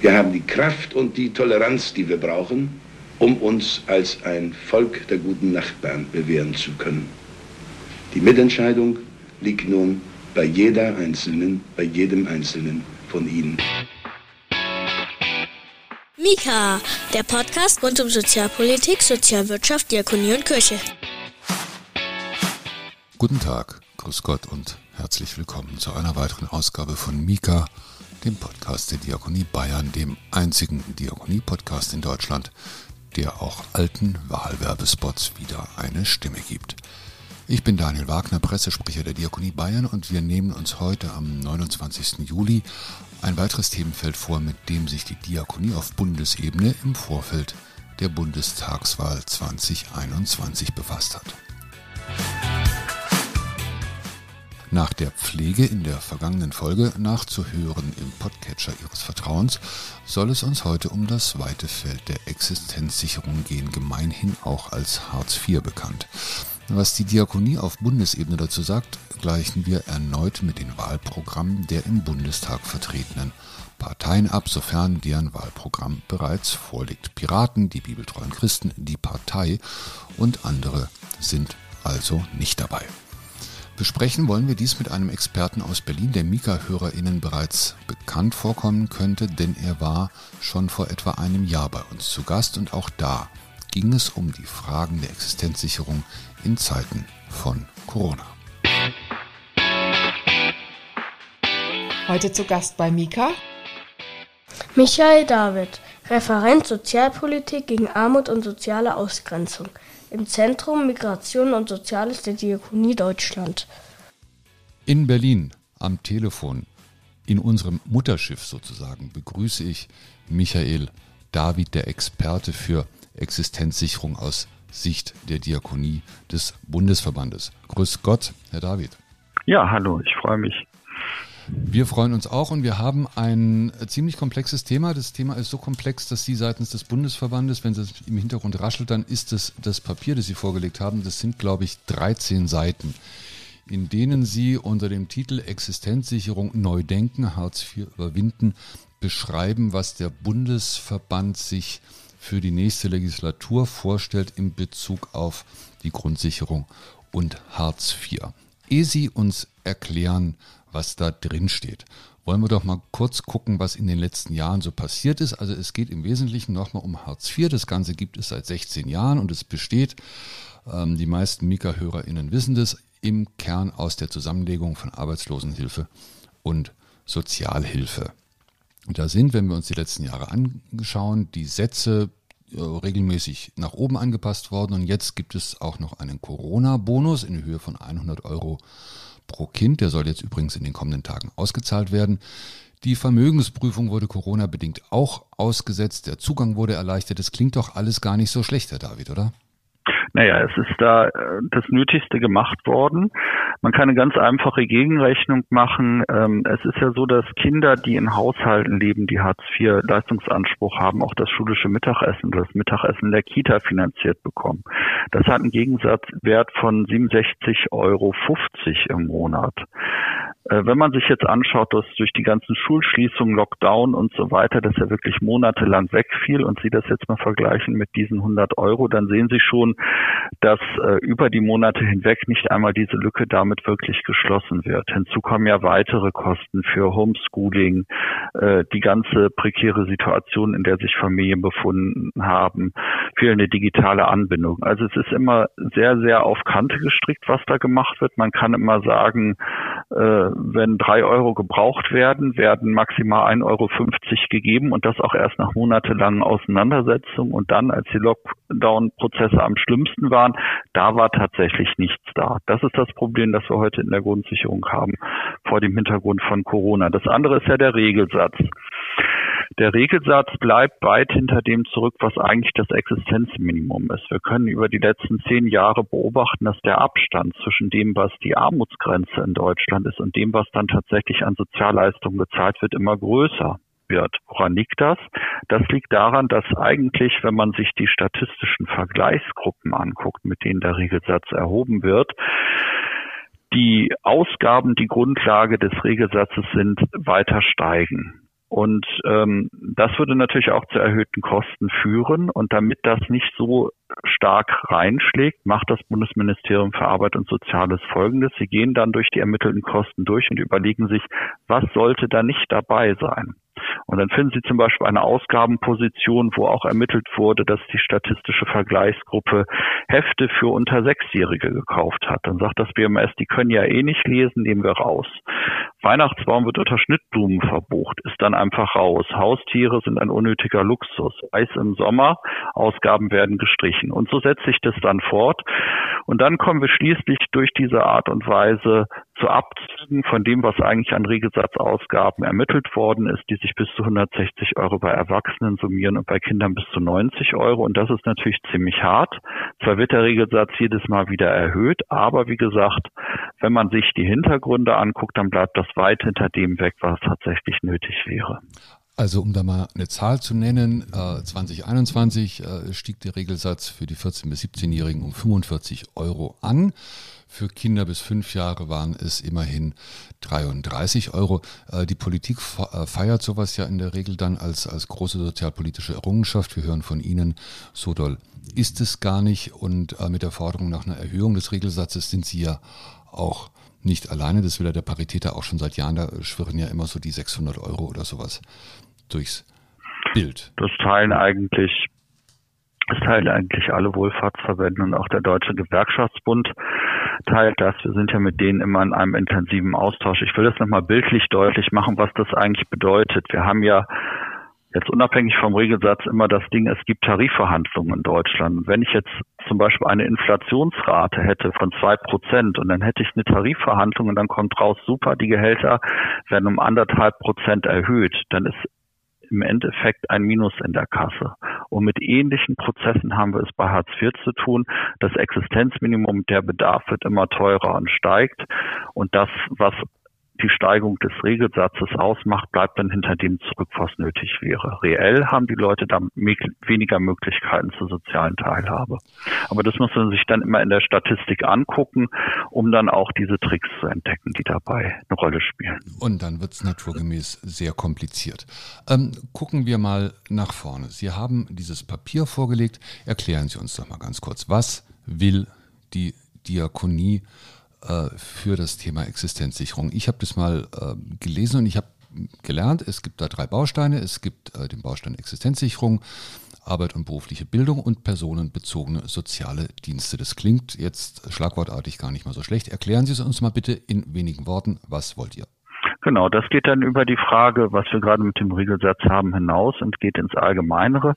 Wir haben die Kraft und die Toleranz, die wir brauchen, um uns als ein Volk der guten Nachbarn bewähren zu können. Die Mitentscheidung liegt nun bei jeder Einzelnen, bei jedem Einzelnen von Ihnen. Mika, der Podcast rund um Sozialpolitik, Sozialwirtschaft, Diakonie und Kirche. Guten Tag, grüß Gott und herzlich willkommen zu einer weiteren Ausgabe von Mika, dem Podcast der Diakonie Bayern, dem einzigen Diakonie-Podcast in Deutschland, der auch alten Wahlwerbespots wieder eine Stimme gibt. Ich bin Daniel Wagner, Pressesprecher der Diakonie Bayern und wir nehmen uns heute am 29. Juli ein weiteres Themenfeld vor, mit dem sich die Diakonie auf Bundesebene im Vorfeld der Bundestagswahl 2021 befasst hat. Nach der Pflege in der vergangenen Folge nachzuhören im Podcatcher Ihres Vertrauens soll es uns heute um das weite Feld der Existenzsicherung gehen, gemeinhin auch als Hartz IV bekannt. Was die Diakonie auf Bundesebene dazu sagt, gleichen wir erneut mit den Wahlprogrammen der im Bundestag vertretenen Parteien ab, sofern deren Wahlprogramm bereits vorliegt. Piraten, die bibeltreuen Christen, die Partei und andere sind also nicht dabei. Besprechen wollen wir dies mit einem Experten aus Berlin, der Mika-HörerInnen bereits bekannt vorkommen könnte, denn er war schon vor etwa einem Jahr bei uns zu Gast und auch da ging es um die Fragen der Existenzsicherung in Zeiten von Corona. Heute zu Gast bei Mika Michael David, Referent Sozialpolitik gegen Armut und soziale Ausgrenzung im Zentrum Migration und Soziales der Diakonie Deutschland. In Berlin am Telefon, in unserem Mutterschiff sozusagen, begrüße ich Michael David, der Experte für Existenzsicherung aus Sicht der Diakonie des Bundesverbandes. Grüß Gott, Herr David. Ja, hallo, ich freue mich. Wir freuen uns auch und wir haben ein ziemlich komplexes Thema. Das Thema ist so komplex, dass Sie seitens des Bundesverbandes, wenn es im Hintergrund raschelt, dann ist es das Papier, das Sie vorgelegt haben. Das sind, glaube ich, 13 Seiten, in denen Sie unter dem Titel Existenzsicherung neu denken, Hartz IV überwinden, beschreiben, was der Bundesverband sich für die nächste Legislatur vorstellt in Bezug auf die Grundsicherung und Hartz IV. Ehe Sie uns erklären, was da drin steht. Wollen wir doch mal kurz gucken, was in den letzten Jahren so passiert ist. Also es geht im Wesentlichen nochmal um Hartz IV. Das Ganze gibt es seit 16 Jahren und es besteht, ähm, die meisten Mika-HörerInnen wissen das, im Kern aus der Zusammenlegung von Arbeitslosenhilfe und Sozialhilfe. Und da sind, wenn wir uns die letzten Jahre anschauen, die Sätze äh, regelmäßig nach oben angepasst worden und jetzt gibt es auch noch einen Corona-Bonus in Höhe von 100 Euro pro Kind. Der soll jetzt übrigens in den kommenden Tagen ausgezahlt werden. Die Vermögensprüfung wurde Corona-bedingt auch ausgesetzt. Der Zugang wurde erleichtert. Das klingt doch alles gar nicht so schlecht, Herr David, oder? Naja, es ist da äh, das Nötigste gemacht worden. Man kann eine ganz einfache Gegenrechnung machen. Ähm, es ist ja so, dass Kinder, die in Haushalten leben, die Hartz-IV-Leistungsanspruch haben, auch das schulische Mittagessen das Mittagessen der Kita finanziert bekommen. Das hat einen Gegensatzwert von 67,50 Euro im Monat. Äh, wenn man sich jetzt anschaut, dass durch die ganzen Schulschließungen, Lockdown und so weiter, dass er wirklich monatelang wegfiel und Sie das jetzt mal vergleichen mit diesen 100 Euro, dann sehen Sie schon, dass äh, über die Monate hinweg nicht einmal diese Lücke damit wirklich geschlossen wird. Hinzu kommen ja weitere Kosten für Homeschooling, äh, die ganze prekäre Situation, in der sich Familien befunden haben, fehlende digitale Anbindung. Also es ist immer sehr, sehr auf Kante gestrickt, was da gemacht wird. Man kann immer sagen, äh, wenn drei Euro gebraucht werden, werden maximal 1,50 Euro gegeben und das auch erst nach monatelangen Auseinandersetzungen und dann, als die Lockdown-Prozesse am schlimmsten waren, da war tatsächlich nichts da. Das ist das Problem, das wir heute in der Grundsicherung haben, vor dem Hintergrund von Corona. Das andere ist ja der Regelsatz. Der Regelsatz bleibt weit hinter dem zurück, was eigentlich das Existenzminimum ist. Wir können über die letzten zehn Jahre beobachten, dass der Abstand zwischen dem, was die Armutsgrenze in Deutschland ist und dem, was dann tatsächlich an Sozialleistungen bezahlt wird, immer größer wird. Woran liegt das? Das liegt daran, dass eigentlich, wenn man sich die statistischen Vergleichsgruppen anguckt, mit denen der Regelsatz erhoben wird, die Ausgaben, die Grundlage des Regelsatzes sind, weiter steigen. Und ähm, das würde natürlich auch zu erhöhten Kosten führen. Und damit das nicht so stark reinschlägt, macht das Bundesministerium für Arbeit und Soziales Folgendes. Sie gehen dann durch die ermittelten Kosten durch und überlegen sich, was sollte da nicht dabei sein. Und dann finden Sie zum Beispiel eine Ausgabenposition, wo auch ermittelt wurde, dass die statistische Vergleichsgruppe Hefte für unter Sechsjährige gekauft hat. Dann sagt das BMS, die können ja eh nicht lesen, nehmen wir raus. Weihnachtsbaum wird unter Schnittblumen verbucht, ist dann einfach raus. Haustiere sind ein unnötiger Luxus. Eis im Sommer, Ausgaben werden gestrichen. Und so setzt sich das dann fort. Und dann kommen wir schließlich durch diese Art und Weise zu Abzügen von dem, was eigentlich an Regelsatzausgaben ermittelt worden ist, die sich bis zu 160 Euro bei Erwachsenen summieren und bei Kindern bis zu 90 Euro. Und das ist natürlich ziemlich hart. Zwar wird der Regelsatz jedes Mal wieder erhöht, aber wie gesagt, wenn man sich die Hintergründe anguckt, dann bleibt das weit hinter dem weg, was tatsächlich nötig wäre. Also um da mal eine Zahl zu nennen, äh, 2021 äh, stieg der Regelsatz für die 14- bis 17-Jährigen um 45 Euro an. Für Kinder bis fünf Jahre waren es immerhin 33 Euro. Äh, die Politik äh, feiert sowas ja in der Regel dann als, als große sozialpolitische Errungenschaft. Wir hören von Ihnen, so doll ist es gar nicht. Und äh, mit der Forderung nach einer Erhöhung des Regelsatzes sind Sie ja auch nicht alleine. Das will ja der Paritäter auch schon seit Jahren. Da schwirren ja immer so die 600 Euro oder sowas durchs Bild. Das teilen eigentlich das teilen eigentlich alle Wohlfahrtsverbände und auch der Deutsche Gewerkschaftsbund teilt das. Wir sind ja mit denen immer in einem intensiven Austausch. Ich will das nochmal bildlich deutlich machen, was das eigentlich bedeutet. Wir haben ja jetzt unabhängig vom Regelsatz immer das Ding, es gibt Tarifverhandlungen in Deutschland. wenn ich jetzt zum Beispiel eine Inflationsrate hätte von zwei Prozent und dann hätte ich eine Tarifverhandlung und dann kommt raus, super, die Gehälter werden um anderthalb Prozent erhöht, dann ist im Endeffekt ein Minus in der Kasse. Und mit ähnlichen Prozessen haben wir es bei Hartz IV zu tun. Das Existenzminimum, der Bedarf wird immer teurer und steigt. Und das, was die Steigung des Regelsatzes ausmacht, bleibt dann hinter dem zurück, was nötig wäre. Reell haben die Leute da weniger Möglichkeiten zur sozialen Teilhabe. Aber das muss man sich dann immer in der Statistik angucken, um dann auch diese Tricks zu entdecken, die dabei eine Rolle spielen. Und dann wird es naturgemäß sehr kompliziert. Ähm, gucken wir mal nach vorne. Sie haben dieses Papier vorgelegt. Erklären Sie uns doch mal ganz kurz, was will die Diakonie äh, für das Thema Existenzsicherung. Ich habe das mal äh, gelesen und ich habe gelernt, es gibt da drei Bausteine. Es gibt äh, den Baustein Existenzsicherung, Arbeit und berufliche Bildung und personenbezogene soziale Dienste. Das klingt jetzt schlagwortartig gar nicht mal so schlecht. Erklären Sie es uns mal bitte in wenigen Worten. Was wollt ihr? Genau, das geht dann über die Frage, was wir gerade mit dem Regelsatz haben, hinaus und geht ins Allgemeinere.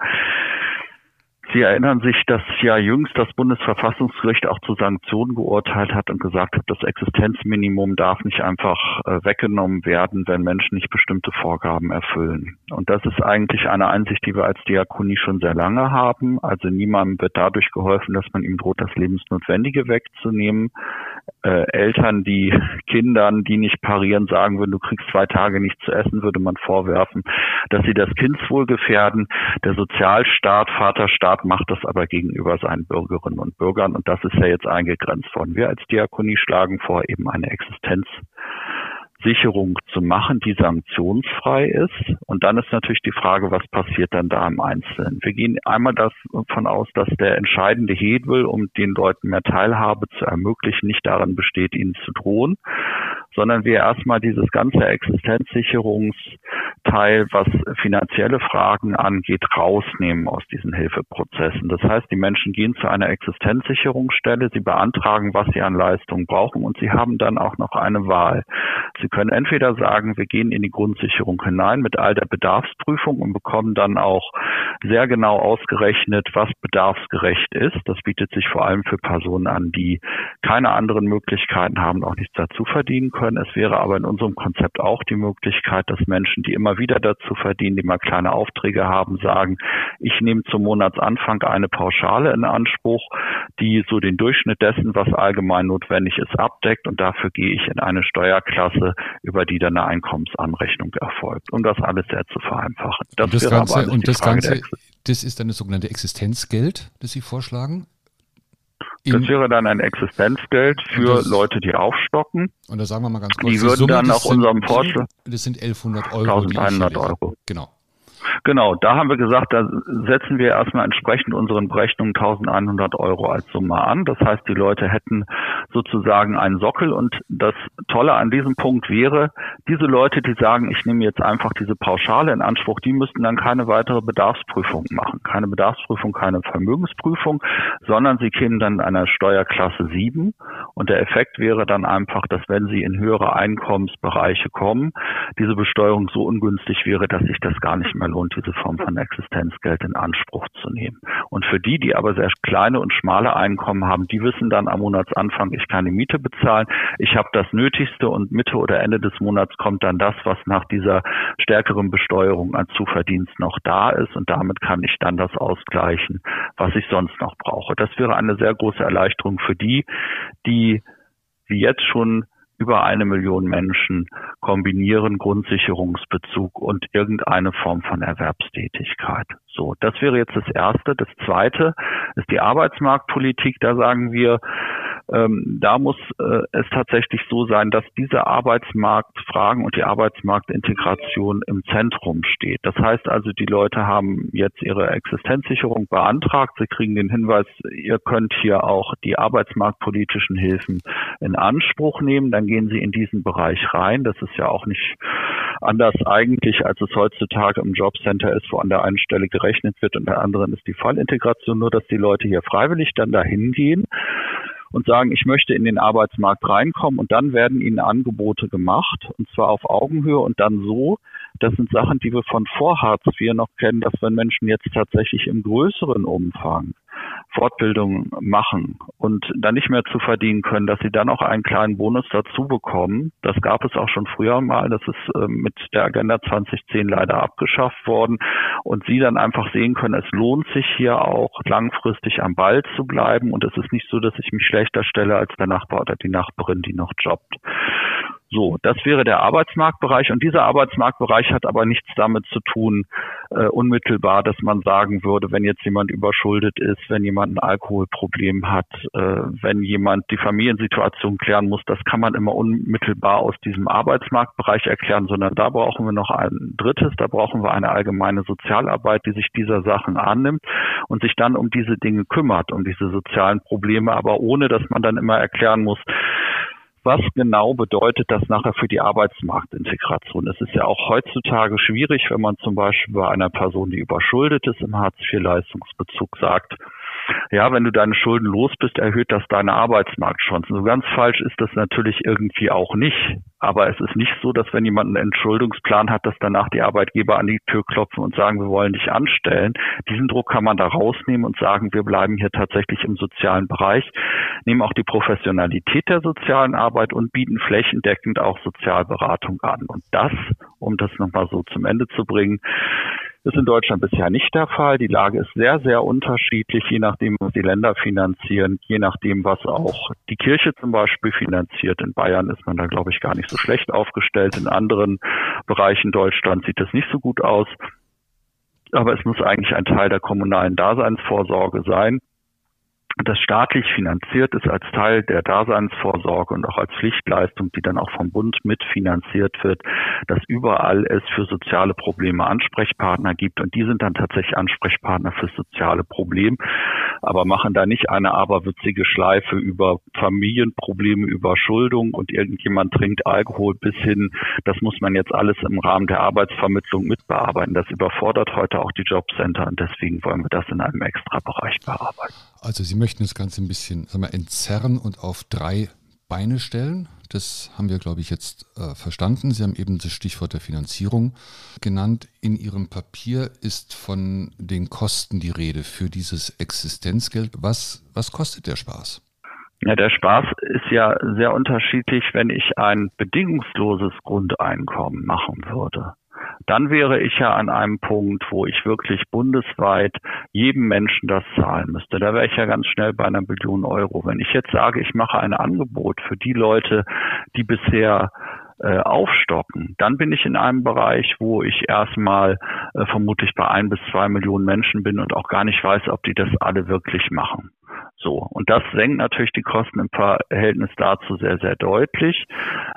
Sie erinnern sich, dass ja jüngst das Bundesverfassungsgericht auch zu Sanktionen geurteilt hat und gesagt hat, das Existenzminimum darf nicht einfach äh, weggenommen werden, wenn Menschen nicht bestimmte Vorgaben erfüllen. Und das ist eigentlich eine Einsicht, die wir als Diakonie schon sehr lange haben. Also niemandem wird dadurch geholfen, dass man ihm droht, das Lebensnotwendige wegzunehmen. Äh, Eltern, die Kindern, die nicht parieren, sagen würden, du kriegst zwei Tage nichts zu essen, würde man vorwerfen, dass sie das Kindswohl gefährden. Der Sozialstaat, Vaterstaat macht das aber gegenüber seinen Bürgerinnen und Bürgern. Und das ist ja jetzt eingegrenzt worden. Wir als Diakonie schlagen vor, eben eine Existenz Sicherung zu machen, die sanktionsfrei ist. Und dann ist natürlich die Frage, was passiert dann da im Einzelnen? Wir gehen einmal davon aus, dass der entscheidende Hebel, um den Leuten mehr Teilhabe zu ermöglichen, nicht darin besteht, ihnen zu drohen, sondern wir erstmal dieses ganze Existenzsicherungsteil, was finanzielle Fragen angeht, rausnehmen aus diesen Hilfeprozessen. Das heißt, die Menschen gehen zu einer Existenzsicherungsstelle, sie beantragen, was sie an Leistungen brauchen und sie haben dann auch noch eine Wahl. Sie können entweder sagen, wir gehen in die Grundsicherung hinein mit all der Bedarfsprüfung und bekommen dann auch sehr genau ausgerechnet, was bedarfsgerecht ist. Das bietet sich vor allem für Personen an, die keine anderen Möglichkeiten haben, auch nichts dazu verdienen können können. Es wäre aber in unserem Konzept auch die Möglichkeit, dass Menschen, die immer wieder dazu verdienen, die mal kleine Aufträge haben, sagen, ich nehme zum Monatsanfang eine Pauschale in Anspruch, die so den Durchschnitt dessen, was allgemein notwendig ist, abdeckt und dafür gehe ich in eine Steuerklasse, über die dann eine Einkommensanrechnung erfolgt, um das alles sehr zu vereinfachen. Das, und das Ganze, und das Ganze das ist dann das sogenannte Existenzgeld, das Sie vorschlagen? Das wäre dann ein Existenzgeld für das, Leute, die aufstocken. Und da sagen wir mal ganz kurz, die würden Summe, dann nach unserem Vorschlag. Das sind 1100 Euro. 1100 Euro. Genau. Genau, da haben wir gesagt, da setzen wir erstmal entsprechend unseren Berechnungen 1100 Euro als Summe an. Das heißt, die Leute hätten sozusagen einen Sockel und das Tolle an diesem Punkt wäre, diese Leute, die sagen, ich nehme jetzt einfach diese Pauschale in Anspruch, die müssten dann keine weitere Bedarfsprüfung machen. Keine Bedarfsprüfung, keine Vermögensprüfung, sondern sie kämen dann einer Steuerklasse 7 und der Effekt wäre dann einfach, dass wenn sie in höhere Einkommensbereiche kommen, diese Besteuerung so ungünstig wäre, dass sich das gar nicht mehr lohnt, diese Form von Existenzgeld in Anspruch zu nehmen. Und für die, die aber sehr kleine und schmale Einkommen haben, die wissen dann am Monatsanfang, ich kann die Miete bezahlen, ich habe das Nötigste und Mitte oder Ende des Monats kommt dann das, was nach dieser stärkeren Besteuerung an Zuverdienst noch da ist und damit kann ich dann das ausgleichen, was ich sonst noch brauche. Das wäre eine sehr große Erleichterung für die, die wie jetzt schon über eine Million Menschen kombinieren Grundsicherungsbezug und irgendeine Form von Erwerbstätigkeit. So, das wäre jetzt das Erste. Das Zweite ist die Arbeitsmarktpolitik. Da sagen wir, ähm, da muss äh, es tatsächlich so sein, dass diese Arbeitsmarktfragen und die Arbeitsmarktintegration im Zentrum steht. Das heißt also, die Leute haben jetzt ihre Existenzsicherung beantragt. Sie kriegen den Hinweis, ihr könnt hier auch die arbeitsmarktpolitischen Hilfen in Anspruch nehmen. Dann gehen sie in diesen Bereich rein. Das ist ja auch nicht anders eigentlich, als es heutzutage im Jobcenter ist, wo an der einen Stelle gerechnet wird und der anderen ist die Fallintegration, nur dass die Leute hier freiwillig dann dahin gehen und sagen, ich möchte in den Arbeitsmarkt reinkommen und dann werden ihnen Angebote gemacht und zwar auf Augenhöhe und dann so, das sind Sachen, die wir von vor Hartz IV noch kennen, dass wenn Menschen jetzt tatsächlich im größeren Umfang Fortbildung machen und dann nicht mehr zu verdienen können, dass sie dann auch einen kleinen Bonus dazu bekommen. Das gab es auch schon früher mal. Das ist äh, mit der Agenda 2010 leider abgeschafft worden. Und sie dann einfach sehen können, es lohnt sich hier auch langfristig am Ball zu bleiben. Und es ist nicht so, dass ich mich schlechter stelle als der Nachbar oder die Nachbarin, die noch jobbt. So, das wäre der Arbeitsmarktbereich. Und dieser Arbeitsmarktbereich hat aber nichts damit zu tun, äh, unmittelbar, dass man sagen würde, wenn jetzt jemand überschuldet ist, wenn jemand ein Alkoholproblem hat, äh, wenn jemand die Familiensituation klären muss, das kann man immer unmittelbar aus diesem Arbeitsmarktbereich erklären, sondern da brauchen wir noch ein drittes, da brauchen wir eine allgemeine Sozialarbeit, die sich dieser Sachen annimmt und sich dann um diese Dinge kümmert, um diese sozialen Probleme, aber ohne dass man dann immer erklären muss, was genau bedeutet das nachher für die Arbeitsmarktintegration? Es ist ja auch heutzutage schwierig, wenn man zum Beispiel bei einer Person, die überschuldet ist, im Hartz-IV-Leistungsbezug sagt, ja, wenn du deine Schulden los bist, erhöht das deine Arbeitsmarktchancen. So ganz falsch ist das natürlich irgendwie auch nicht. Aber es ist nicht so, dass wenn jemand einen Entschuldungsplan hat, dass danach die Arbeitgeber an die Tür klopfen und sagen, wir wollen dich anstellen. Diesen Druck kann man da rausnehmen und sagen, wir bleiben hier tatsächlich im sozialen Bereich, nehmen auch die Professionalität der sozialen Arbeit und bieten flächendeckend auch Sozialberatung an. Und das, um das nochmal so zum Ende zu bringen, ist in Deutschland bisher nicht der Fall. Die Lage ist sehr, sehr unterschiedlich, je nachdem, was die Länder finanzieren, je nachdem, was auch die Kirche zum Beispiel finanziert. In Bayern ist man da, glaube ich, gar nicht so schlecht aufgestellt. In anderen Bereichen Deutschlands sieht es nicht so gut aus. Aber es muss eigentlich ein Teil der kommunalen Daseinsvorsorge sein das staatlich finanziert ist als Teil der Daseinsvorsorge und auch als Pflichtleistung, die dann auch vom Bund mitfinanziert wird, dass überall es für soziale Probleme Ansprechpartner gibt und die sind dann tatsächlich Ansprechpartner für soziale Probleme, aber machen da nicht eine aberwitzige Schleife über Familienprobleme, Überschuldung und irgendjemand trinkt Alkohol bis hin, das muss man jetzt alles im Rahmen der Arbeitsvermittlung mitbearbeiten. Das überfordert heute auch die Jobcenter und deswegen wollen wir das in einem extra Bereich bearbeiten. Also Sie möchten das Ganze ein bisschen sagen wir, entzerren und auf drei Beine stellen. Das haben wir, glaube ich, jetzt äh, verstanden. Sie haben eben das Stichwort der Finanzierung genannt. In Ihrem Papier ist von den Kosten die Rede für dieses Existenzgeld. Was, was kostet der Spaß? Ja, der Spaß ist ja sehr unterschiedlich, wenn ich ein bedingungsloses Grundeinkommen machen würde dann wäre ich ja an einem Punkt, wo ich wirklich bundesweit jedem Menschen das zahlen müsste. Da wäre ich ja ganz schnell bei einer Billion Euro. Wenn ich jetzt sage, ich mache ein Angebot für die Leute, die bisher äh, aufstocken, dann bin ich in einem Bereich, wo ich erstmal äh, vermutlich bei ein bis zwei Millionen Menschen bin und auch gar nicht weiß, ob die das alle wirklich machen. So, und das senkt natürlich die Kosten im Verhältnis dazu sehr, sehr deutlich.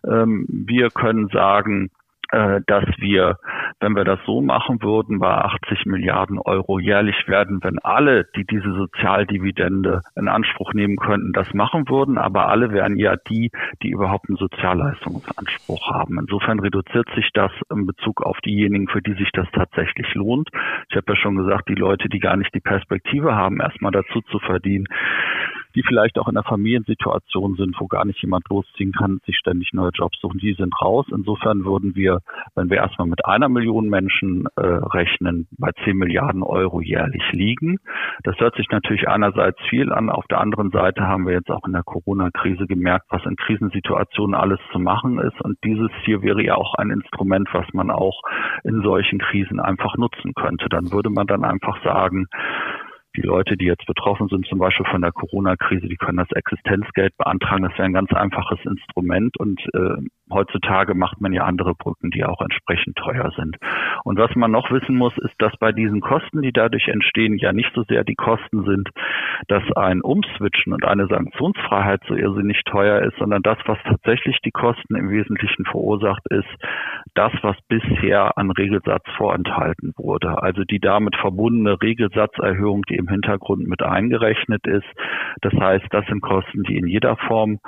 Ähm, wir können sagen, dass wir, wenn wir das so machen würden, bei 80 Milliarden Euro jährlich werden, wenn alle, die diese Sozialdividende in Anspruch nehmen könnten, das machen würden, aber alle wären ja die, die überhaupt einen Sozialleistungsanspruch haben. Insofern reduziert sich das in Bezug auf diejenigen, für die sich das tatsächlich lohnt. Ich habe ja schon gesagt, die Leute, die gar nicht die Perspektive haben, erstmal dazu zu verdienen, die vielleicht auch in einer Familiensituation sind, wo gar nicht jemand losziehen kann, sich ständig neue Jobs suchen, die sind raus. Insofern würden wir, wenn wir erstmal mit einer Million Menschen äh, rechnen, bei 10 Milliarden Euro jährlich liegen. Das hört sich natürlich einerseits viel an. Auf der anderen Seite haben wir jetzt auch in der Corona-Krise gemerkt, was in Krisensituationen alles zu machen ist. Und dieses hier wäre ja auch ein Instrument, was man auch in solchen Krisen einfach nutzen könnte. Dann würde man dann einfach sagen, die Leute, die jetzt betroffen sind, zum Beispiel von der Corona-Krise, die können das Existenzgeld beantragen. Das wäre ein ganz einfaches Instrument und äh, heutzutage macht man ja andere Brücken, die auch entsprechend teuer sind. Und was man noch wissen muss, ist, dass bei diesen Kosten, die dadurch entstehen, ja nicht so sehr die Kosten sind, dass ein Umswitchen und eine Sanktionsfreiheit so irrsinnig teuer ist, sondern das, was tatsächlich die Kosten im Wesentlichen verursacht, ist das, was bisher an Regelsatz vorenthalten wurde. Also die damit verbundene Regelsatzerhöhung, die im Hintergrund mit eingerechnet ist. Das heißt, das sind Kosten, die in jeder Form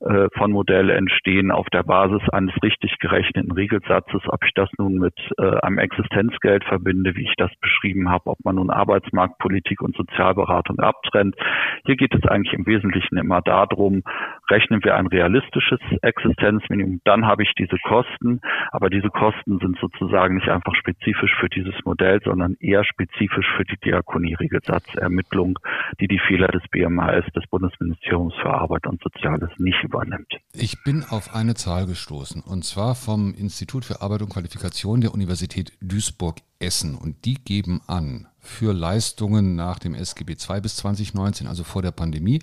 äh, von Modell entstehen auf der Basis eines richtig gerechneten Regelsatzes. Ob ich das nun mit äh, einem Existenzgeld verbinde, wie ich das beschrieben habe, ob man nun Arbeitsmarktpolitik und Sozialberatung abtrennt. Hier geht es eigentlich im Wesentlichen immer darum, rechnen wir ein realistisches Existenzminimum, dann habe ich diese Kosten, aber diese Kosten sind sozusagen nicht einfach spezifisch für dieses Modell, sondern eher spezifisch für die Diakonie-Regelsatzermittlung, die die Fehler des BMHS, des Bundesministeriums für Arbeit und Soziales, nicht übernimmt. Ich bin auf eine Zahl gestoßen und zwar vom Institut für Arbeit und Qualifikation der Universität Duisburg-Essen und die geben an, für Leistungen nach dem SGB II bis 2019, also vor der Pandemie,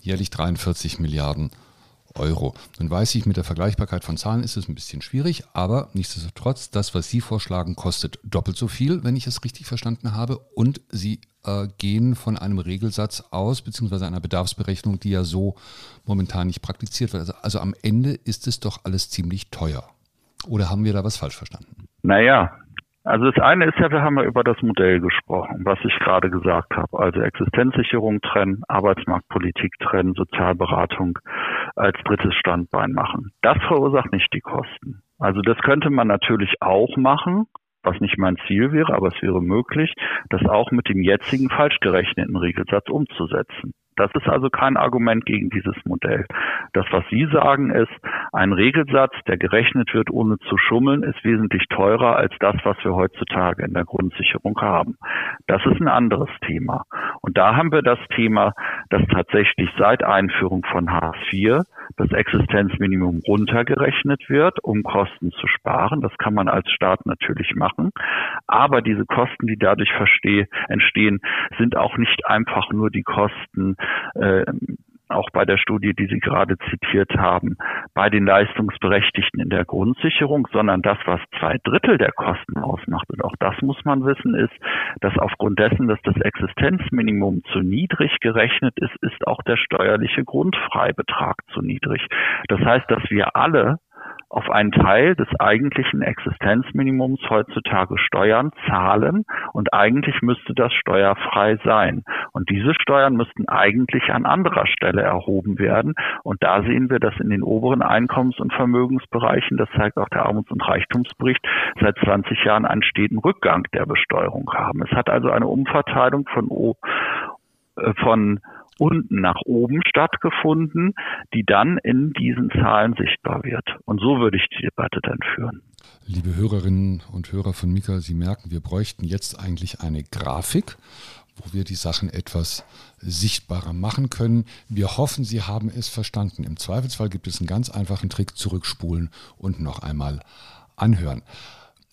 jährlich 43 Milliarden Euro. Nun weiß ich, mit der Vergleichbarkeit von Zahlen ist es ein bisschen schwierig, aber nichtsdestotrotz, das, was Sie vorschlagen, kostet doppelt so viel, wenn ich es richtig verstanden habe. Und Sie äh, gehen von einem Regelsatz aus, beziehungsweise einer Bedarfsberechnung, die ja so momentan nicht praktiziert wird. Also, also am Ende ist es doch alles ziemlich teuer. Oder haben wir da was falsch verstanden? Naja, also das eine ist ja, wir haben ja über das Modell gesprochen, was ich gerade gesagt habe. Also Existenzsicherung trennen, Arbeitsmarktpolitik trennen, Sozialberatung als drittes Standbein machen. Das verursacht nicht die Kosten. Also das könnte man natürlich auch machen, was nicht mein Ziel wäre, aber es wäre möglich, das auch mit dem jetzigen falsch gerechneten Regelsatz umzusetzen. Das ist also kein Argument gegen dieses Modell. Das, was Sie sagen, ist, ein Regelsatz, der gerechnet wird, ohne zu schummeln, ist wesentlich teurer als das, was wir heutzutage in der Grundsicherung haben. Das ist ein anderes Thema. Und da haben wir das Thema, dass tatsächlich seit Einführung von Hartz IV das Existenzminimum runtergerechnet wird, um Kosten zu sparen. Das kann man als Staat natürlich machen. Aber diese Kosten, die dadurch entstehen, sind auch nicht einfach nur die Kosten, äh, auch bei der Studie, die Sie gerade zitiert haben, bei den Leistungsberechtigten in der Grundsicherung, sondern das, was zwei Drittel der Kosten ausmacht, und auch das muss man wissen, ist, dass aufgrund dessen, dass das Existenzminimum zu niedrig gerechnet ist, ist auch der steuerliche Grundfreibetrag zu niedrig. Das heißt, dass wir alle auf einen Teil des eigentlichen Existenzminimums heutzutage Steuern zahlen und eigentlich müsste das steuerfrei sein. Und diese Steuern müssten eigentlich an anderer Stelle erhoben werden. Und da sehen wir, dass in den oberen Einkommens- und Vermögensbereichen, das zeigt auch der Armuts- und Reichtumsbericht, seit 20 Jahren einen steten Rückgang der Besteuerung haben. Es hat also eine Umverteilung von, äh, von unten nach oben stattgefunden, die dann in diesen Zahlen sichtbar wird. Und so würde ich die Debatte dann führen. Liebe Hörerinnen und Hörer von Mika, Sie merken, wir bräuchten jetzt eigentlich eine Grafik, wo wir die Sachen etwas sichtbarer machen können. Wir hoffen, Sie haben es verstanden. Im Zweifelsfall gibt es einen ganz einfachen Trick, zurückspulen und noch einmal anhören.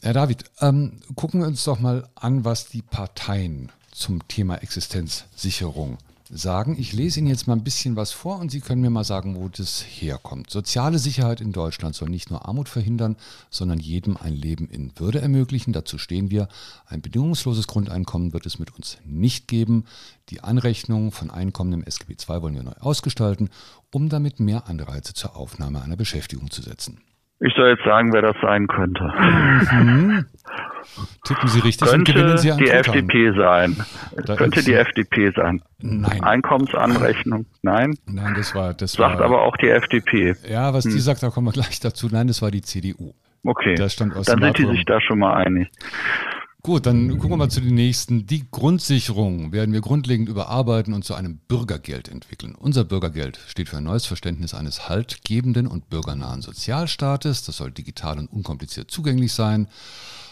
Herr David, ähm, gucken wir uns doch mal an, was die Parteien zum Thema Existenzsicherung sagen. Ich lese Ihnen jetzt mal ein bisschen was vor und Sie können mir mal sagen, wo das herkommt. Soziale Sicherheit in Deutschland soll nicht nur Armut verhindern, sondern jedem ein Leben in Würde ermöglichen. Dazu stehen wir. Ein bedingungsloses Grundeinkommen wird es mit uns nicht geben. Die Anrechnung von Einkommen im SGB II wollen wir neu ausgestalten, um damit mehr Anreize zur Aufnahme einer Beschäftigung zu setzen. Ich soll jetzt sagen, wer das sein könnte. Mhm. Tippen Sie richtig könnte und gewinnen Sie an die Tutan. FDP sein. Da könnte die FDP sein. Nein. Einkommensanrechnung, nein. Nein, das war das Sagt war, aber auch die FDP. Ja, was die sagt, da kommen wir gleich dazu. Nein, das war die CDU. Okay, Das stand aus dann sind die sich da schon mal einig. Gut, dann gucken wir mal zu den nächsten. Die Grundsicherung werden wir grundlegend überarbeiten und zu einem Bürgergeld entwickeln. Unser Bürgergeld steht für ein neues Verständnis eines haltgebenden und bürgernahen Sozialstaates. Das soll digital und unkompliziert zugänglich sein.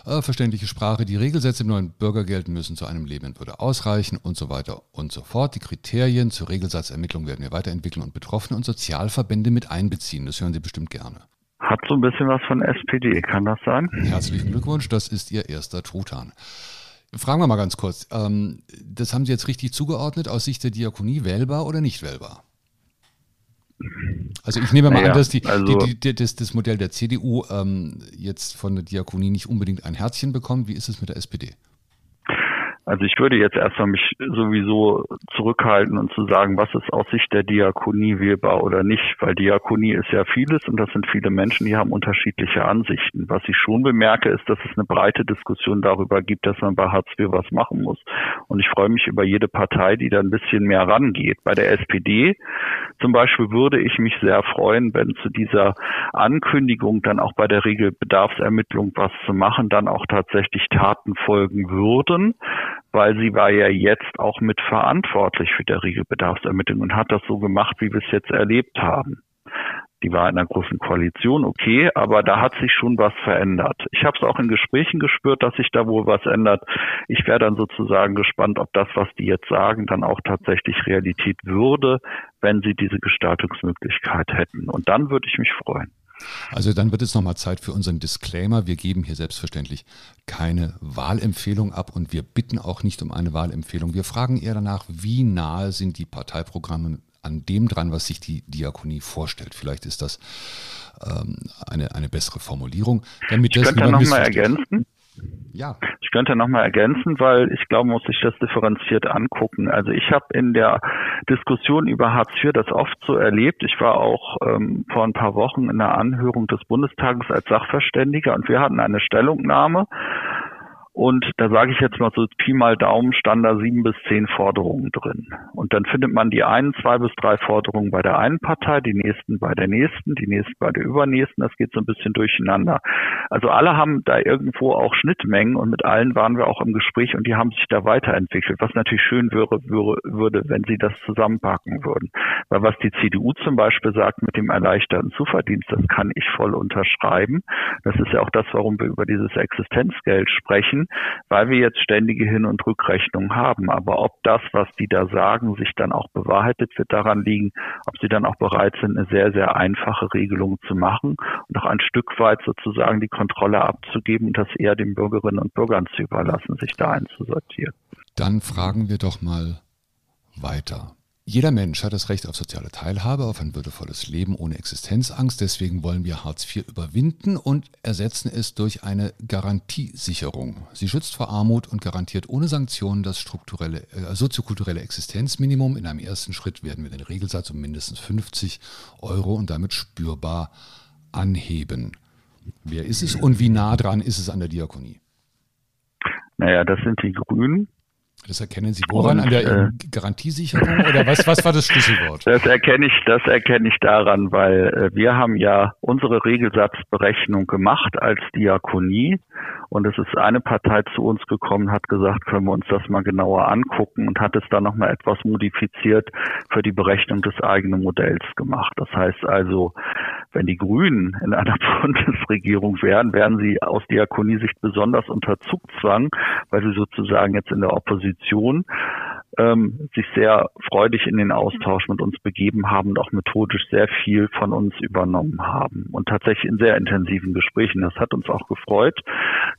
Äh, verständliche Sprache. Die Regelsätze im neuen Bürgergeld müssen zu einem Leben in Würde ausreichen und so weiter und so fort. Die Kriterien zur Regelsatzermittlung werden wir weiterentwickeln und Betroffene und Sozialverbände mit einbeziehen. Das hören Sie bestimmt gerne. Hat so ein bisschen was von SPD, kann das sein? Herzlichen Glückwunsch, das ist Ihr erster Truthahn. Fragen wir mal ganz kurz. Ähm, das haben Sie jetzt richtig zugeordnet aus Sicht der Diakonie, wählbar oder nicht wählbar? Also ich nehme mal Naja, an, dass die, also- die, die, das, das Modell der CDU ähm, jetzt von der Diakonie nicht unbedingt ein Herzchen bekommt. Wie ist es mit der SPD? Also ich würde jetzt erstmal mich sowieso zurückhalten und zu sagen, was ist aus Sicht der Diakonie wählbar oder nicht, weil Diakonie ist ja vieles und das sind viele Menschen, die haben unterschiedliche Ansichten. Was ich schon bemerke, ist, dass es eine breite Diskussion darüber gibt, dass man bei Hartz IV was machen muss. Und ich freue mich über jede Partei, die da ein bisschen mehr rangeht. Bei der SPD zum Beispiel würde ich mich sehr freuen, wenn zu dieser Ankündigung dann auch bei der Regelbedarfsermittlung was zu machen, dann auch tatsächlich Taten folgen würden, weil sie war ja jetzt auch mit verantwortlich für die Regelbedarfsermittlung und hat das so gemacht, wie wir es jetzt erlebt haben. Die war in einer großen Koalition, okay, aber da hat sich schon was verändert. Ich habe es auch in Gesprächen gespürt, dass sich da wohl was ändert. Ich wäre dann sozusagen gespannt, ob das, was die jetzt sagen, dann auch tatsächlich Realität würde, wenn sie diese Gestaltungsmöglichkeit hätten. Und dann würde ich mich freuen. Also dann wird es nochmal Zeit für unseren Disclaimer. Wir geben hier selbstverständlich keine Wahlempfehlung ab und wir bitten auch nicht um eine Wahlempfehlung. Wir fragen eher danach, wie nahe sind die Parteiprogramme an dem dran, was sich die Diakonie vorstellt. Vielleicht ist das ähm, eine, eine bessere Formulierung. Damit Ich das könnte niemand noch mal missversteht. ergänzen. Ja, Ich könnte noch mal ergänzen, weil ich glaube, man muss sich das differenziert angucken. Also ich habe in der Diskussion über Hartz IV das oft so erlebt. Ich war auch ähm, vor ein paar Wochen in einer Anhörung des Bundestages als Sachverständiger und wir hatten eine Stellungnahme. Und da sage ich jetzt mal so Pi mal Daumen stand da sieben bis zehn Forderungen drin. Und dann findet man die einen zwei bis drei Forderungen bei der einen Partei, die nächsten bei der nächsten, die nächsten bei der übernächsten. Das geht so ein bisschen durcheinander. Also alle haben da irgendwo auch Schnittmengen und mit allen waren wir auch im Gespräch und die haben sich da weiterentwickelt, was natürlich schön wäre, würde, wenn sie das zusammenpacken würden. Weil was die CDU zum Beispiel sagt mit dem erleichterten Zuverdienst, das kann ich voll unterschreiben. Das ist ja auch das, warum wir über dieses Existenzgeld sprechen, weil wir jetzt ständige Hin- und Rückrechnungen haben. Aber ob das, was die da sagen, sich dann auch bewahrheitet, wird daran liegen, ob sie dann auch bereit sind, eine sehr, sehr einfache Regelung zu machen und auch ein Stück weit sozusagen die Kontrolle abzugeben und das eher den Bürgerinnen und Bürgern zu überlassen, sich da einzusortieren. dann fragen wir doch mal weiter. Jeder Mensch hat das Recht auf soziale Teilhabe, auf ein würdevolles Leben ohne Existenzangst. Deswegen wollen wir Hartz IV überwinden und ersetzen es durch eine Garantiesicherung. Sie schützt vor Armut und garantiert ohne Sanktionen das strukturelle, äh, soziokulturelle Existenzminimum. In einem ersten Schritt werden wir den Regelsatz um mindestens 50 Euro und damit spürbar anheben. Wer ist es und wie nah dran ist es an der Diakonie? Naja, das sind die Grünen. Das erkennen Sie woran? Und, an der äh, Garantiesicherung oder was, was war das Schlüsselwort? Das erkenne ich, das erkenne ich daran, weil äh, wir haben ja unsere Regelsatzberechnung gemacht als Diakonie und es ist eine Partei zu uns gekommen, hat gesagt, können wir uns das mal genauer angucken und hat es dann nochmal etwas modifiziert für die Berechnung des eigenen Modells gemacht. Das heißt also, wenn die Grünen in einer Bundesregierung wären, wären sie aus Diakoniesicht besonders unter Zugzwang, weil sie sozusagen jetzt in der Opposition ähm, sich sehr freudig in den Austausch mit uns begeben haben und auch methodisch sehr viel von uns übernommen haben und tatsächlich in sehr intensiven Gesprächen. Das hat uns auch gefreut.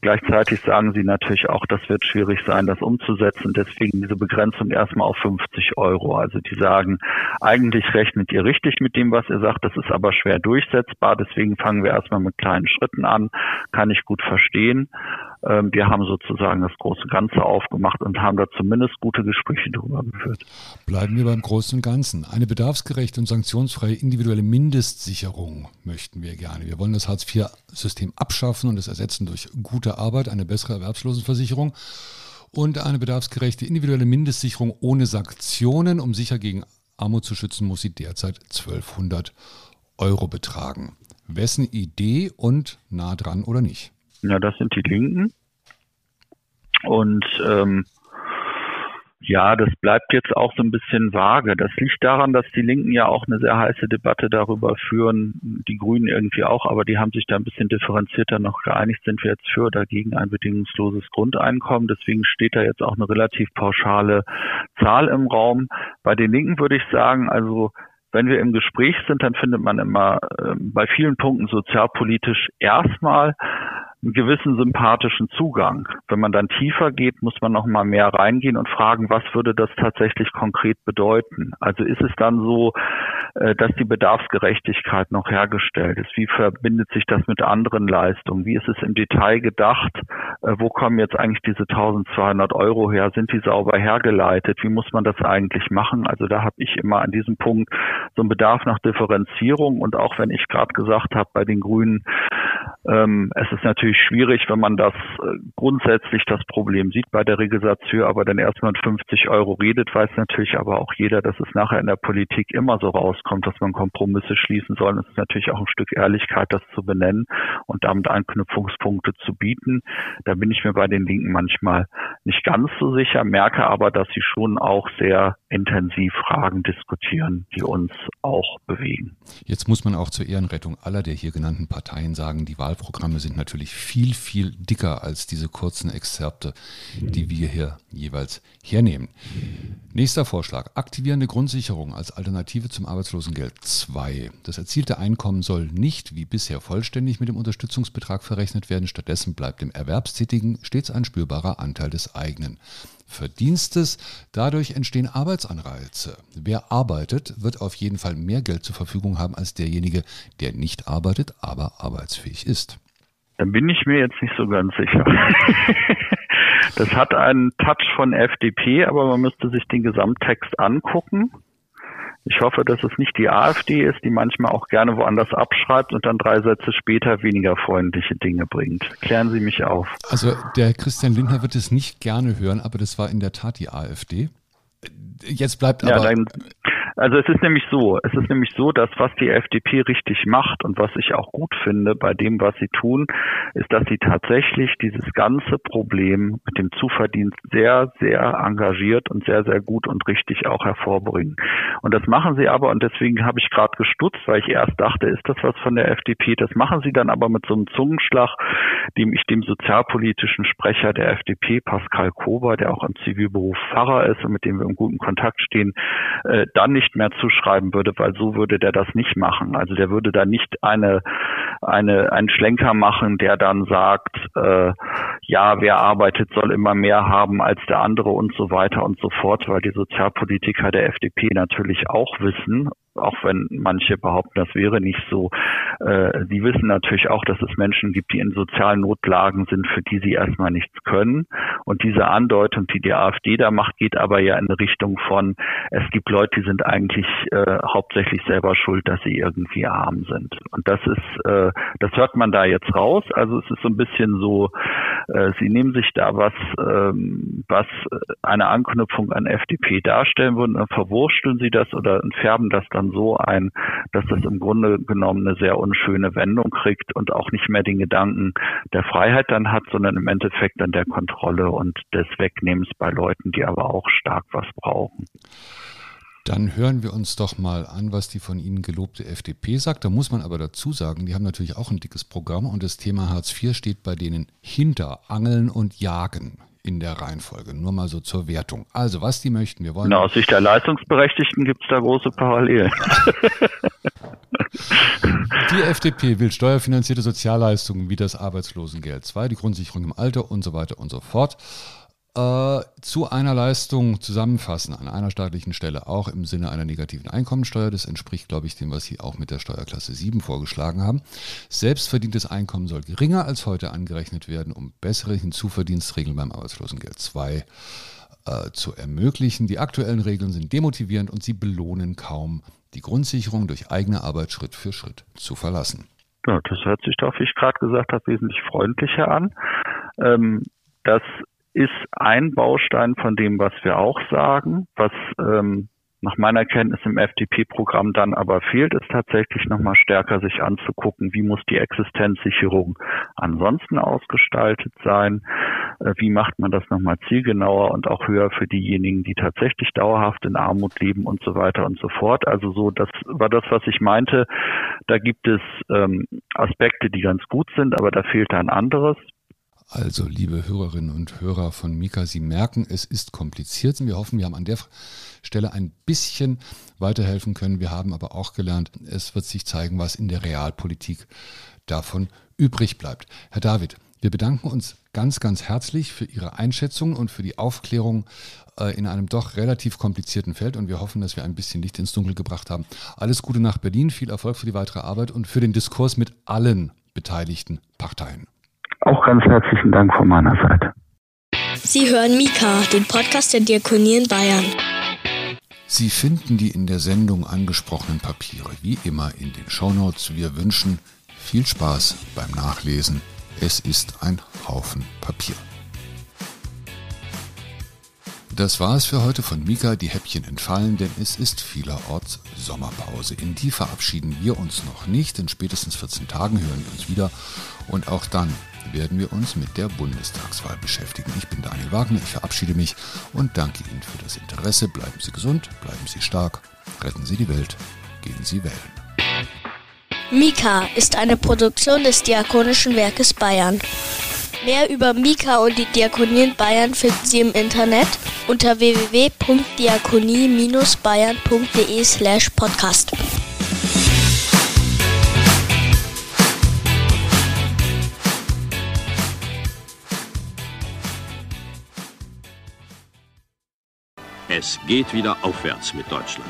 Gleichzeitig sagen sie natürlich auch, das wird schwierig sein, das umzusetzen. Deswegen diese Begrenzung erstmal auf 50 Euro. Also die sagen, eigentlich rechnet ihr richtig mit dem, was ihr sagt. Das ist aber schwer durchsetzbar. Deswegen fangen wir erstmal mit kleinen Schritten an. Kann ich gut verstehen. Ähm, wir haben sozusagen das große Ganze aufgemacht und haben da zumindest gute Gespräche darüber geführt. Bleiben wir beim Großen und Ganzen. Eine bedarfsgerechte und sanktionsfreie individuelle Mindestsicherung möchten wir gerne. Wir wollen das Hartz-IV-System abschaffen und es ersetzen durch gute Arbeit, eine bessere Erwerbslosenversicherung und eine bedarfsgerechte individuelle Mindestsicherung ohne Sanktionen. Um sicher gegen Armut zu schützen, muss sie derzeit 1200 Euro betragen. Wessen Idee und nah dran oder nicht? Ja, das sind die Linken. Und ähm, ja, das bleibt jetzt auch so ein bisschen vage. Das liegt daran, dass die Linken ja auch eine sehr heiße Debatte darüber führen, die Grünen irgendwie auch, aber die haben sich da ein bisschen differenzierter noch geeinigt, sind wir jetzt für oder gegen ein bedingungsloses Grundeinkommen. Deswegen steht da jetzt auch eine relativ pauschale Zahl im Raum. Bei den Linken würde ich sagen, also wenn wir im Gespräch sind, dann findet man immer äh, bei vielen Punkten sozialpolitisch erstmal einen gewissen sympathischen Zugang. Wenn man dann tiefer geht, muss man noch mal mehr reingehen und fragen, was würde das tatsächlich konkret bedeuten? Also ist es dann so, dass die Bedarfsgerechtigkeit noch hergestellt ist? Wie verbindet sich das mit anderen Leistungen? Wie ist es im Detail gedacht? Äh, wo kommen jetzt eigentlich diese 1200 Euro her? Sind die sauber hergeleitet? Wie muss man das eigentlich machen? Also da habe ich immer an diesem Punkt so einen Bedarf nach Differenzierung und auch wenn ich gerade gesagt habe, bei den Grünen, ähm, es ist natürlich schwierig, wenn man das äh, grundsätzlich das Problem sieht bei der Registratur, aber dann erstmal 50 Euro redet, weiß natürlich aber auch jeder, dass es nachher in der Politik immer so rauskommt, dass man Kompromisse schließen soll. Es ist natürlich auch ein Stück Ehrlichkeit, das zu benennen und damit Anknüpfungspunkte zu bieten. Da bin ich mir bei den Linken manchmal nicht ganz so sicher, merke aber, dass sie schon auch sehr intensiv Fragen diskutieren, die uns auch bewegen. Jetzt muss man auch zur Ehrenrettung aller der hier genannten Parteien sagen, die Wahlprogramme sind natürlich viel, viel dicker als diese kurzen Exzerpte, die wir hier jeweils hernehmen. Nächster Vorschlag. Aktivierende Grundsicherung als Alternative zum Arbeitslosengeld 2. Das erzielte Einkommen soll nicht wie bisher vollständig mit dem Unterstützungsbetrag verrechnet werden. Stattdessen bleibt dem Erwerbstätigen stets ein spürbarer Anteil des eigenen Verdienstes. Dadurch entstehen Arbeitsanreize. Wer arbeitet, wird auf jeden Fall mehr Geld zur Verfügung haben als derjenige, der nicht arbeitet, aber arbeitsfähig ist. Dann bin ich mir jetzt nicht so ganz sicher. das hat einen Touch von FDP, aber man müsste sich den Gesamttext angucken. Ich hoffe, dass es nicht die AfD ist, die manchmal auch gerne woanders abschreibt und dann drei Sätze später weniger freundliche Dinge bringt. Klären Sie mich auf. Also der Christian Lindner wird es nicht gerne hören, aber das war in der Tat die AfD. Jetzt bleibt aber. Ja, dann, also es ist nämlich so, es ist nämlich so, dass was die FDP richtig macht und was ich auch gut finde bei dem, was sie tun, ist, dass sie tatsächlich dieses ganze Problem mit dem Zuverdienst sehr, sehr engagiert und sehr, sehr gut und richtig auch hervorbringen. Und das machen sie aber, und deswegen habe ich gerade gestutzt, weil ich erst dachte, ist das was von der FDP? Das machen sie dann aber mit so einem Zungenschlag, dem ich dem sozialpolitischen Sprecher der FDP, Pascal Kober, der auch im Zivilberuf Pfarrer ist und mit dem wir im guten Kontakt stehen, äh, dann nicht mehr zuschreiben würde, weil so würde der das nicht machen. Also der würde da nicht eine, eine, einen Schlenker machen, der dann sagt, äh, ja, wer arbeitet, soll immer mehr haben als der andere und so weiter und so fort, weil die Sozialpolitiker der FDP natürlich auch wissen, auch wenn manche behaupten, das wäre nicht so. Äh, die wissen natürlich auch, dass es Menschen gibt, die in sozialen Notlagen sind, für die sie erstmal nichts können. Und diese Andeutung, die die AfD da macht, geht aber ja in Richtung von, es gibt Leute, die sind eigentlich äh, hauptsächlich selber schuld, dass sie irgendwie arm sind. Und das ist, äh, das hört man da jetzt raus. Also es ist so ein bisschen so, äh, sie nehmen sich da was, ähm, was eine Anknüpfung an FDP darstellen würden, dann verwursteln sie das oder färben das dann dann so ein, dass das im Grunde genommen eine sehr unschöne Wendung kriegt und auch nicht mehr den Gedanken der Freiheit dann hat, sondern im Endeffekt dann der Kontrolle und des Wegnehmens bei Leuten, die aber auch stark was brauchen. Dann hören wir uns doch mal an, was die von Ihnen gelobte FDP sagt. Da muss man aber dazu sagen, die haben natürlich auch ein dickes Programm und das Thema Hartz IV steht bei denen hinter Angeln und Jagen in der Reihenfolge. Nur mal so zur Wertung. Also, was die möchten, wir wollen. Na, aus Sicht der Leistungsberechtigten gibt es da große Parallelen. Die FDP will steuerfinanzierte Sozialleistungen wie das Arbeitslosengeld 2, die Grundsicherung im Alter und so weiter und so fort äh, zu einer Leistung zusammenfassen an einer staatlichen Stelle, auch im Sinne einer negativen Einkommensteuer. Das entspricht, glaube ich, dem, was Sie auch mit der Steuerklasse 7 vorgeschlagen haben. Selbstverdientes Einkommen soll geringer als heute angerechnet werden, um bessere Hinzuverdienstregeln beim Arbeitslosengeld 2 äh, zu ermöglichen. Die aktuellen Regeln sind demotivierend und sie belohnen kaum, die Grundsicherung durch eigene Arbeit Schritt für Schritt zu verlassen. Ja, das hört sich doch, wie ich gerade gesagt habe, wesentlich freundlicher an. Ähm, das ist ein Baustein von dem, was wir auch sagen. Was ähm, nach meiner Kenntnis im FDP-Programm dann aber fehlt, ist tatsächlich nochmal stärker sich anzugucken, wie muss die Existenzsicherung ansonsten ausgestaltet sein, äh, wie macht man das nochmal zielgenauer und auch höher für diejenigen, die tatsächlich dauerhaft in Armut leben und so weiter und so fort. Also so, das war das, was ich meinte. Da gibt es ähm, Aspekte, die ganz gut sind, aber da fehlt ein anderes. Also, liebe Hörerinnen und Hörer von Mika, Sie merken, es ist kompliziert. Wir hoffen, wir haben an der Stelle ein bisschen weiterhelfen können. Wir haben aber auch gelernt, es wird sich zeigen, was in der Realpolitik davon übrig bleibt. Herr David, wir bedanken uns ganz, ganz herzlich für Ihre Einschätzung und für die Aufklärung äh, in einem doch relativ komplizierten Feld und wir hoffen, dass wir ein bisschen Licht ins Dunkel gebracht haben. Alles Gute nach Berlin, viel Erfolg für die weitere Arbeit und für den Diskurs mit allen beteiligten Parteien. Auch ganz herzlichen Dank von meiner Seite. Sie hören Mika, den Podcast der Diakonie in Bayern. Sie finden die in der Sendung angesprochenen Papiere wie immer in den Shownotes. Wir wünschen viel Spaß beim Nachlesen. Es ist ein Haufen Papier. Das war es für heute von Mika. Die Häppchen entfallen, denn es ist vielerorts Sommerpause. In die verabschieden wir uns noch nicht. In spätestens 14 Tagen hören wir uns wieder. Und auch dann werden wir uns mit der Bundestagswahl beschäftigen. Ich bin Daniel Wagner, ich verabschiede mich und danke Ihnen für das Interesse. Bleiben Sie gesund, bleiben Sie stark, retten Sie die Welt, gehen Sie wählen. Mika ist eine Produktion des Diakonischen Werkes Bayern. Mehr über Mika und die Diakonie in Bayern finden Sie im Internet unter www.diakonie-bayern.de slash podcast. Es geht wieder aufwärts mit Deutschland.